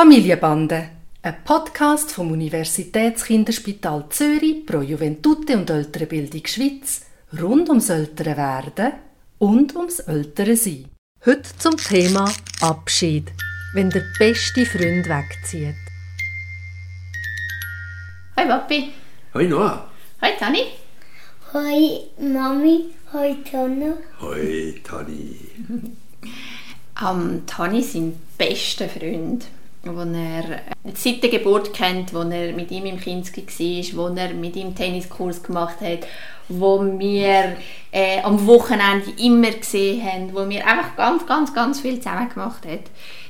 Familienbande, ein Podcast vom Universitätskinderspital Zürich pro Juventute und ältere Bildung Schweiz rund ums ältere Werden und ums ältere Sein. Heute zum Thema Abschied, wenn der beste Freund wegzieht. Hoi Papi. Hoi Noah. Hoi Tani. Hoi Mami, hoi Tonne. Hoi Tani. Am Tani sein bester Freund, den er seit der Geburt kennt, wo er mit ihm im Kinski war, wo er mit ihm Tenniskurs gemacht hat, wo wir äh, am Wochenende immer gesehen haben, wo wir einfach ganz, ganz, ganz viel zusammen gemacht haben,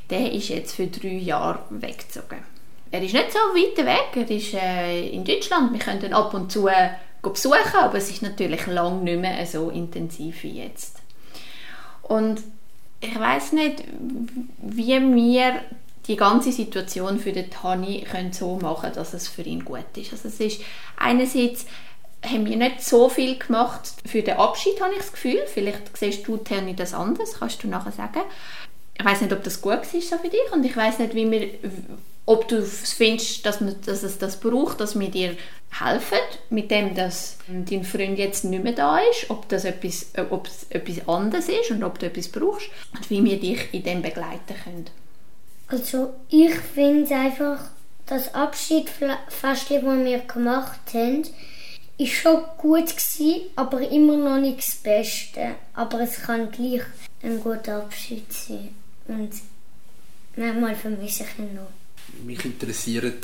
der ist jetzt für drei Jahre weggezogen. Er ist nicht so weit weg, er ist äh, in Deutschland, wir können ihn ab und zu äh, besuchen, aber es ist natürlich lange nicht mehr so intensiv wie jetzt. Und ich weiß nicht, wie wir die ganze Situation für den Tani können so machen dass es für ihn gut ist. Also es ist einerseits haben wir nicht so viel gemacht für den Abschied, habe ich das Gefühl. Vielleicht siehst du, Tani, das anders, kannst du nachher sagen. Ich weiß nicht, ob das gut ist so für dich und ich weiß nicht, wie wir, ob du findest, dass, man, dass es das braucht, dass wir dir helfen, mit dem, dass dein Freund jetzt nicht mehr da ist, ob das etwas, ob es etwas anderes ist und ob du etwas brauchst und wie wir dich in dem begleiten können. Also ich finde einfach, das Abschiedsfest, das wir gemacht haben, ist schon gut gewesen, aber immer noch nicht das Beste. Aber es kann gleich ein guter Abschied sein. Und manchmal vermisse ich ihn noch. Mich interessieren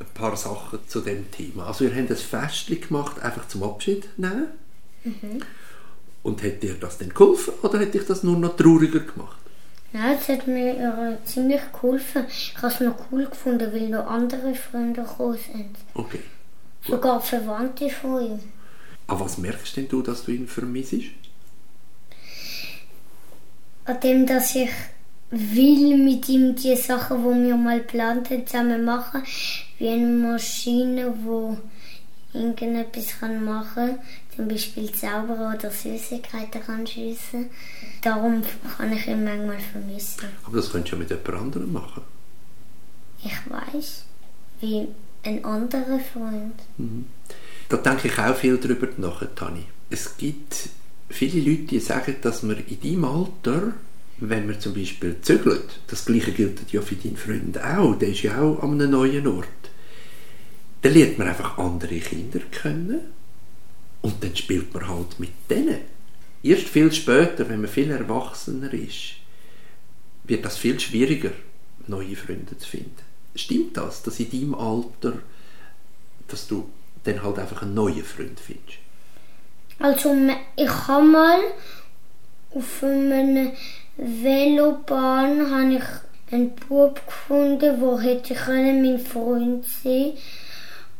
ein paar Sachen zu dem Thema. Also ihr habt ein Fest gemacht, einfach zum Abschied nehmen. Mhm. Und hat dir das denn geholfen oder hat dich das nur noch trauriger gemacht? Nein, es hat mir ja, ziemlich geholfen. Ich habe es noch cool gefunden, weil noch andere Freunde gekommen sind. Okay. Sogar Verwandte von ihm. Aber was merkst denn du, dass du ihn vermisst? An dem, dass ich will mit ihm die Sachen, die wir mal geplant haben, zusammen machen. Wie eine Maschine, die irgendetwas machen kann. Zum Beispiel Zauberer oder Süßigkeiten kann schiessen. Darum kann ich ihn manchmal vermissen. Aber das könntest du ja mit jemand anderem machen. Ich weiß. Wie ein anderer Freund. Mhm. Da denke ich auch viel drüber nach, Tani. Es gibt viele Leute, die sagen, dass man in deinem Alter wenn man zum Beispiel zügelt, das gleiche gilt ja für deinen Freund auch, der ist ja auch an einem neuen Ort, dann lernt man einfach andere Kinder kennen und dann spielt man halt mit denen. Erst viel später, wenn man viel erwachsener ist, wird das viel schwieriger, neue Freunde zu finden. Stimmt das, dass in deinem Alter, dass du dann halt einfach einen neuen Freund findest? Also ich habe mal auf einem Velobahn habe ich einen Bub gefunden, wo hätte können mein Freund sein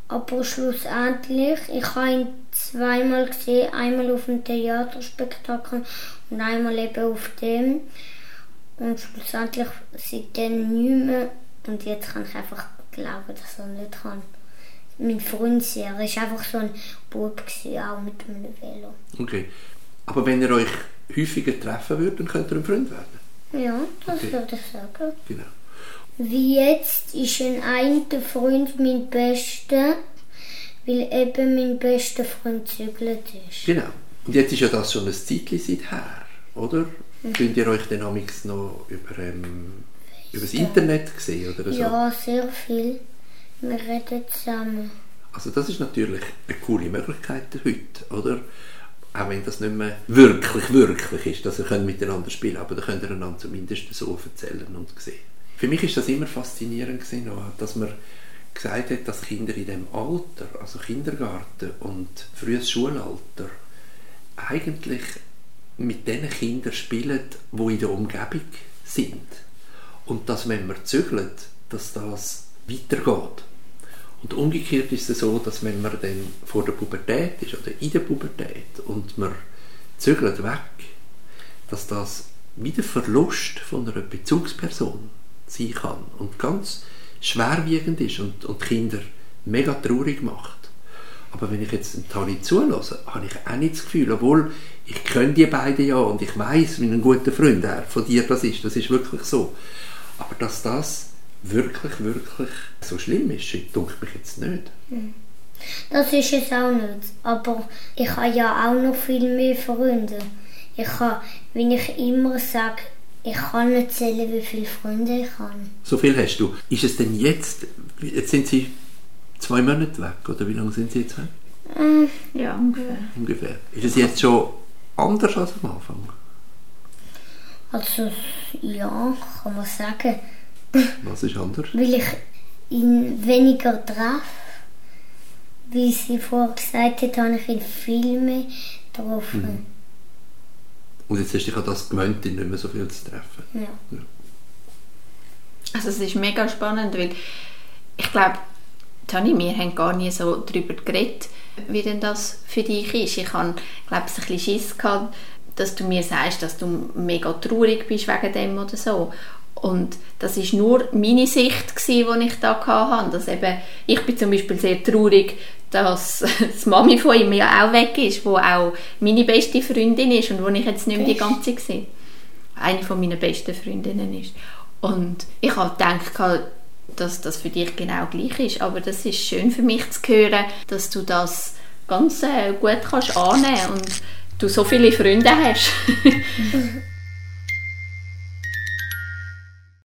aber schlussendlich, ich habe ihn zweimal gesehen, einmal auf dem Theaterspektakel und einmal eben auf dem. Und schlussendlich seitdem nicht mehr. Und jetzt kann ich einfach glauben, dass er nicht kann. Mein Freund. Er war einfach so ein Bub, auch mit einem Velo. Okay. Aber wenn ihr euch häufiger treffen würdet, dann könnt ihr ein Freund werden? Ja, das okay. würde ich sagen. Genau. Wie jetzt ist ein einer Freund mein bester, weil eben mein bester Freund zügelt ist. Genau. Und jetzt ist ja das schon ein Zeitchen seither, oder? Mhm. Könnt ihr euch dann noch über, ähm, über das Internet sehen oder so? Ja, sehr viel. Wir reden zusammen. Also das ist natürlich eine coole Möglichkeit heute, oder? auch wenn das nicht mehr wirklich, wirklich ist, dass ihr miteinander spielen könnt, aber dann könnt ihr einander zumindest so erzählen und sehen. Für mich ist das immer faszinierend gewesen, dass man gesagt hat, dass Kinder in dem Alter, also Kindergarten und frühes Schulalter, eigentlich mit den Kindern spielen, die in der Umgebung sind. Und dass, wenn man zügelt, dass das weitergeht. Und umgekehrt ist es so, dass wenn man dann vor der Pubertät ist oder in der Pubertät und man zögert weg, dass das wieder Verlust von einer Bezugsperson sein kann und ganz schwerwiegend ist und, und Kinder mega traurig macht. Aber wenn ich jetzt den Tani zulasse, habe ich auch nicht das Gefühl, obwohl ich kenne die beiden ja und ich weiß, wie ein guter Freund er von dir das ist, das ist wirklich so. Aber dass das wirklich, wirklich so schlimm ist, denke mich jetzt nicht. Das ist es auch nicht. Aber ich habe ja auch noch viel mehr Freunde. Ich habe, wie ich immer sage, ich kann nicht zählen, wie viele Freunde ich habe. So viel hast du. Ist es denn jetzt, jetzt sind sie zwei Monate weg, oder wie lange sind sie jetzt weg? Ja, ungefähr. Ungefähr. Ist es jetzt schon anders als am Anfang? Also, ja, kann man sagen. Was ist anders? Weil ich ihn weniger treffe. Wie sie vorher gesagt hat, habe ich ihn viel mehr getroffen. Und jetzt hast du dich an das gewöhnt, nicht mehr so viel zu treffen. Ja. Also es ist mega spannend, weil ich glaube, Tani, wir haben gar nie so darüber geredet, wie denn das für dich ist. Ich habe, glaube ich, ein bisschen Schiss gehabt, dass du mir sagst, dass du mega traurig bist wegen dem oder so. Und das ist nur meine Sicht gewesen, die ich da hatte. Dass eben, ich bin zum Beispiel sehr traurig, dass die Mami von ihm ja auch weg ist, wo auch meine beste Freundin ist und wo ich jetzt nicht mehr die ganze Zeit sehe. Eine von meinen besten Freundinnen ist. Und ich habe gedacht, dass das für dich genau gleich ist. Aber das ist schön für mich zu hören, dass du das ganz äh, gut kannst annehmen und du so viele Freunde hast.